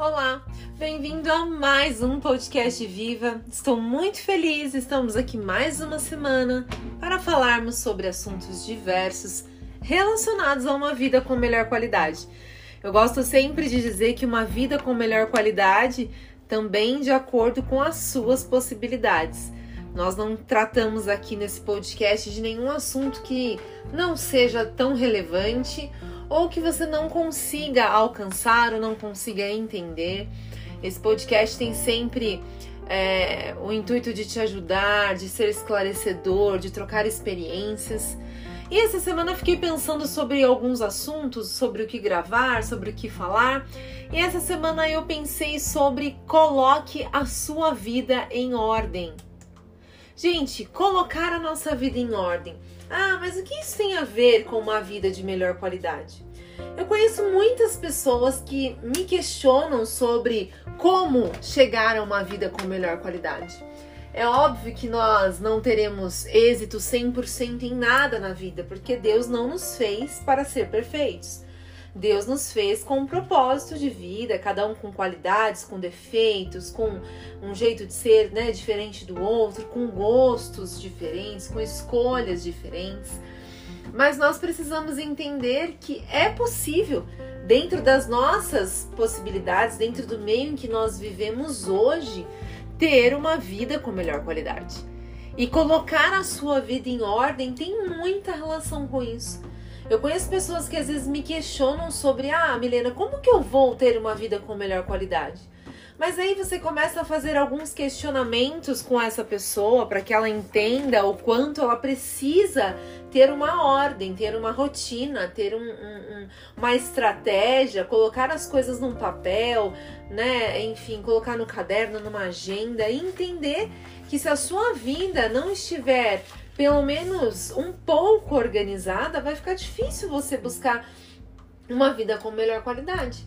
Olá, bem-vindo a mais um podcast Viva. Estou muito feliz, estamos aqui mais uma semana para falarmos sobre assuntos diversos relacionados a uma vida com melhor qualidade. Eu gosto sempre de dizer que uma vida com melhor qualidade também de acordo com as suas possibilidades. Nós não tratamos aqui nesse podcast de nenhum assunto que não seja tão relevante ou que você não consiga alcançar ou não consiga entender. Esse podcast tem sempre é, o intuito de te ajudar, de ser esclarecedor, de trocar experiências. E essa semana eu fiquei pensando sobre alguns assuntos, sobre o que gravar, sobre o que falar. E essa semana eu pensei sobre coloque a sua vida em ordem. Gente, colocar a nossa vida em ordem. Ah, mas o que isso tem a ver com uma vida de melhor qualidade? Eu conheço muitas pessoas que me questionam sobre como chegar a uma vida com melhor qualidade. É óbvio que nós não teremos êxito 100% em nada na vida, porque Deus não nos fez para ser perfeitos. Deus nos fez com um propósito de vida, cada um com qualidades, com defeitos, com um jeito de ser né, diferente do outro, com gostos diferentes, com escolhas diferentes. Mas nós precisamos entender que é possível, dentro das nossas possibilidades, dentro do meio em que nós vivemos hoje, ter uma vida com melhor qualidade. E colocar a sua vida em ordem tem muita relação com isso. Eu conheço pessoas que às vezes me questionam sobre: ah, Milena, como que eu vou ter uma vida com melhor qualidade? Mas aí você começa a fazer alguns questionamentos com essa pessoa para que ela entenda o quanto ela precisa ter uma ordem, ter uma rotina, ter um, um, uma estratégia, colocar as coisas num papel, né? Enfim, colocar no caderno, numa agenda e entender que se a sua vida não estiver pelo menos um pouco organizada, vai ficar difícil você buscar uma vida com melhor qualidade.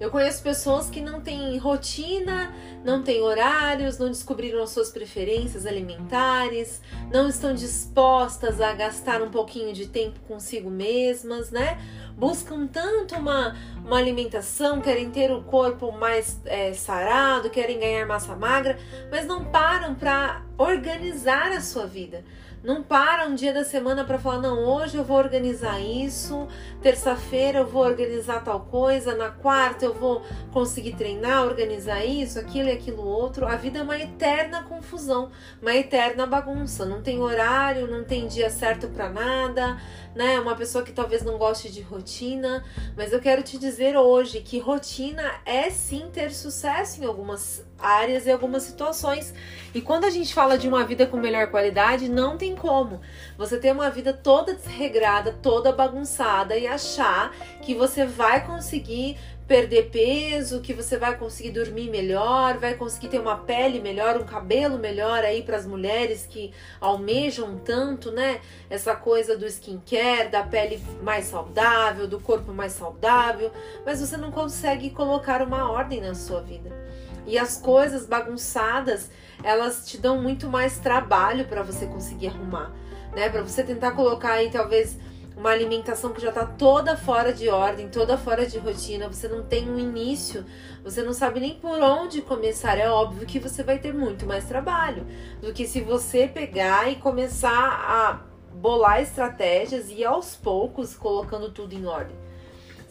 Eu conheço pessoas que não têm rotina, não têm horários, não descobriram as suas preferências alimentares, não estão dispostas a gastar um pouquinho de tempo consigo mesmas, né? Buscam tanto uma, uma alimentação, querem ter o corpo mais é, sarado, querem ganhar massa magra, mas não param para organizar a sua vida. Não para um dia da semana para falar, não, hoje eu vou organizar isso, terça-feira eu vou organizar tal coisa, na quarta eu vou conseguir treinar, organizar isso, aquilo e aquilo outro. A vida é uma eterna confusão, uma eterna bagunça. Não tem horário, não tem dia certo para nada, né? Uma pessoa que talvez não goste de rotina, mas eu quero te dizer hoje que rotina é sim ter sucesso em algumas áreas e algumas situações. E quando a gente fala de uma vida com melhor qualidade, não tem como você ter uma vida toda desregrada, toda bagunçada e achar que você vai conseguir perder peso, que você vai conseguir dormir melhor, vai conseguir ter uma pele melhor, um cabelo melhor aí para as mulheres que almejam tanto, né? Essa coisa do skincare, da pele mais saudável, do corpo mais saudável, mas você não consegue colocar uma ordem na sua vida. E as coisas bagunçadas, elas te dão muito mais trabalho para você conseguir arrumar, né? Para você tentar colocar aí talvez uma alimentação que já está toda fora de ordem, toda fora de rotina, você não tem um início, você não sabe nem por onde começar. É óbvio que você vai ter muito mais trabalho do que se você pegar e começar a bolar estratégias e aos poucos colocando tudo em ordem.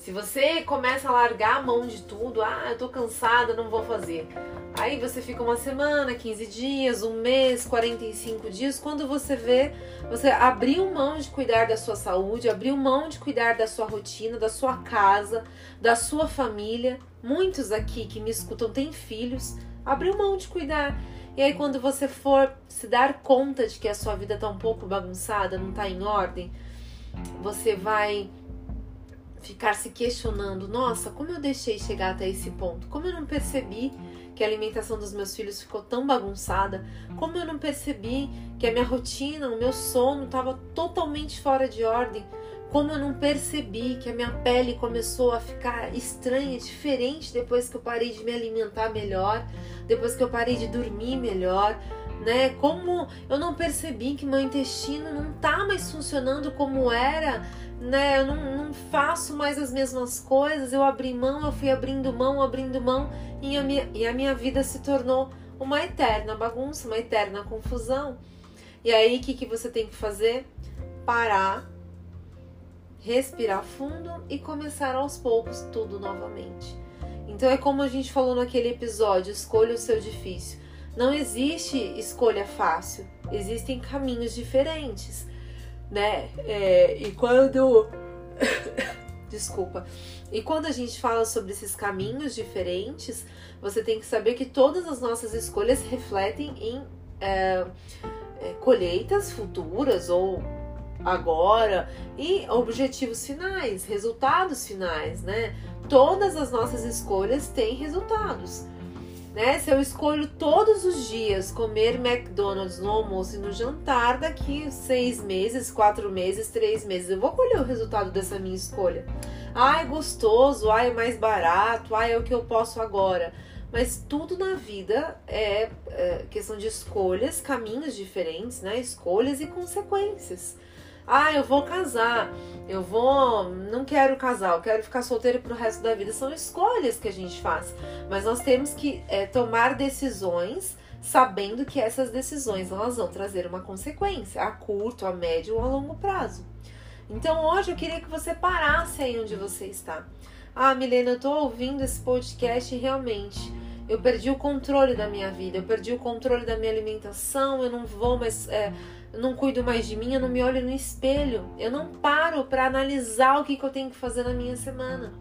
Se você começa a largar a mão de tudo, ah, eu tô cansada, não vou fazer. Aí você fica uma semana, 15 dias, um mês, 45 dias. Quando você vê, você abriu mão de cuidar da sua saúde, abriu mão de cuidar da sua rotina, da sua casa, da sua família. Muitos aqui que me escutam têm filhos, abriu mão de cuidar. E aí, quando você for se dar conta de que a sua vida tá um pouco bagunçada, não tá em ordem, você vai ficar se questionando: nossa, como eu deixei chegar até esse ponto? Como eu não percebi que a alimentação dos meus filhos ficou tão bagunçada? Como eu não percebi que a minha rotina, o meu sono estava totalmente fora de ordem? Como eu não percebi que a minha pele começou a ficar estranha, diferente depois que eu parei de me alimentar melhor, depois que eu parei de dormir melhor, né? Como eu não percebi que meu intestino não tá mais funcionando como era, né? Eu não, não faço mais as mesmas coisas. Eu abri mão, eu fui abrindo mão, abrindo mão e a minha, e a minha vida se tornou uma eterna bagunça, uma eterna confusão. E aí, o que, que você tem que fazer? Parar, respirar fundo e começar aos poucos tudo novamente. Então é como a gente falou naquele episódio: escolha o seu difícil. Não existe escolha fácil, existem caminhos diferentes, né? É, e quando. Desculpa. E quando a gente fala sobre esses caminhos diferentes, você tem que saber que todas as nossas escolhas refletem em é, é, colheitas futuras ou agora e objetivos finais, resultados finais, né? Todas as nossas escolhas têm resultados. Né? Se eu escolho todos os dias comer McDonald's no almoço e no jantar, daqui seis meses, quatro meses, três meses, eu vou colher o resultado dessa minha escolha. Ai, gostoso, ai, é mais barato, ai, é o que eu posso agora. Mas tudo na vida é, é questão de escolhas, caminhos diferentes, né? Escolhas e consequências. Ah, eu vou casar, eu vou. Não quero casar, eu quero ficar solteiro pro resto da vida. São escolhas que a gente faz. Mas nós temos que é, tomar decisões sabendo que essas decisões elas vão trazer uma consequência a curto, a médio ou a longo prazo. Então hoje eu queria que você parasse aí onde você está. Ah, Milena, eu tô ouvindo esse podcast e realmente eu perdi o controle da minha vida, eu perdi o controle da minha alimentação, eu não vou mais. É, eu não cuido mais de mim, eu não me olho no espelho, eu não paro para analisar o que, que eu tenho que fazer na minha semana.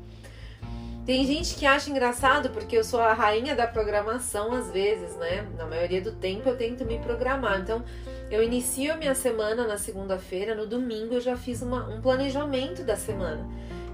Tem gente que acha engraçado porque eu sou a rainha da programação às vezes, né? Na maioria do tempo eu tento me programar. Então, eu inicio a minha semana na segunda-feira, no domingo eu já fiz uma, um planejamento da semana.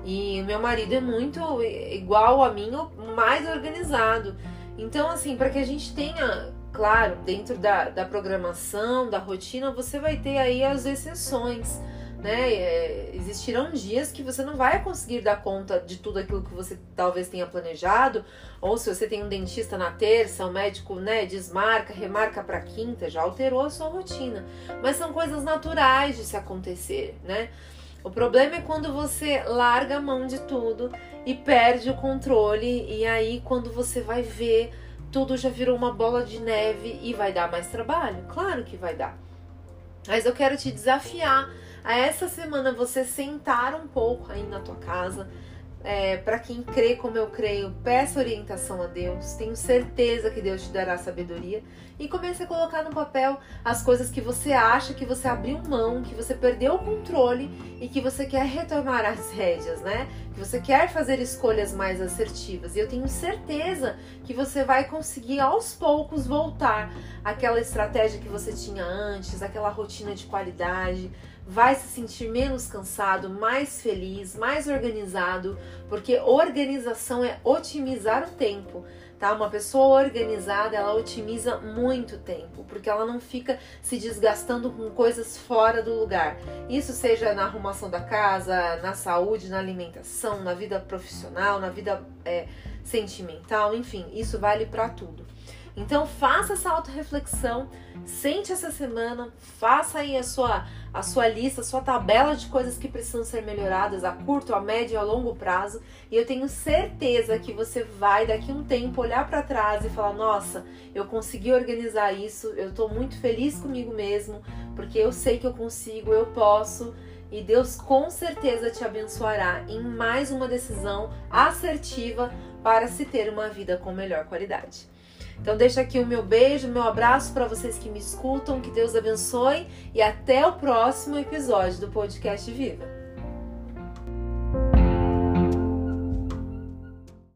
E meu marido é muito igual a mim, mais organizado. Então, assim, para que a gente tenha Claro, dentro da, da programação, da rotina, você vai ter aí as exceções. Né? É, existirão dias que você não vai conseguir dar conta de tudo aquilo que você talvez tenha planejado, ou se você tem um dentista na terça, o médico né, desmarca, remarca para quinta, já alterou a sua rotina. Mas são coisas naturais de se acontecer, né? O problema é quando você larga a mão de tudo e perde o controle, e aí quando você vai ver tudo já virou uma bola de neve e vai dar mais trabalho? Claro que vai dar. Mas eu quero te desafiar a essa semana você sentar um pouco aí na tua casa, é, para quem crê como eu creio, peça orientação a Deus. Tenho certeza que Deus te dará sabedoria. E comece a colocar no papel as coisas que você acha que você abriu mão, que você perdeu o controle e que você quer retomar as rédeas, né? Você quer fazer escolhas mais assertivas. E eu tenho certeza que você vai conseguir aos poucos voltar àquela estratégia que você tinha antes, aquela rotina de qualidade vai se sentir menos cansado, mais feliz, mais organizado, porque organização é otimizar o tempo. Tá? Uma pessoa organizada, ela otimiza muito tempo, porque ela não fica se desgastando com coisas fora do lugar. Isso seja na arrumação da casa, na saúde, na alimentação, na vida profissional, na vida é, sentimental, enfim, isso vale para tudo. Então faça essa autorreflexão, sente essa semana, faça aí a sua, a sua lista, a sua tabela de coisas que precisam ser melhoradas a curto, a médio e a longo prazo. E eu tenho certeza que você vai daqui um tempo olhar para trás e falar: nossa, eu consegui organizar isso, eu estou muito feliz comigo mesmo, porque eu sei que eu consigo, eu posso. E Deus com certeza te abençoará em mais uma decisão assertiva para se ter uma vida com melhor qualidade. Então deixa aqui o meu beijo, meu abraço para vocês que me escutam, que Deus abençoe e até o próximo episódio do podcast Viva.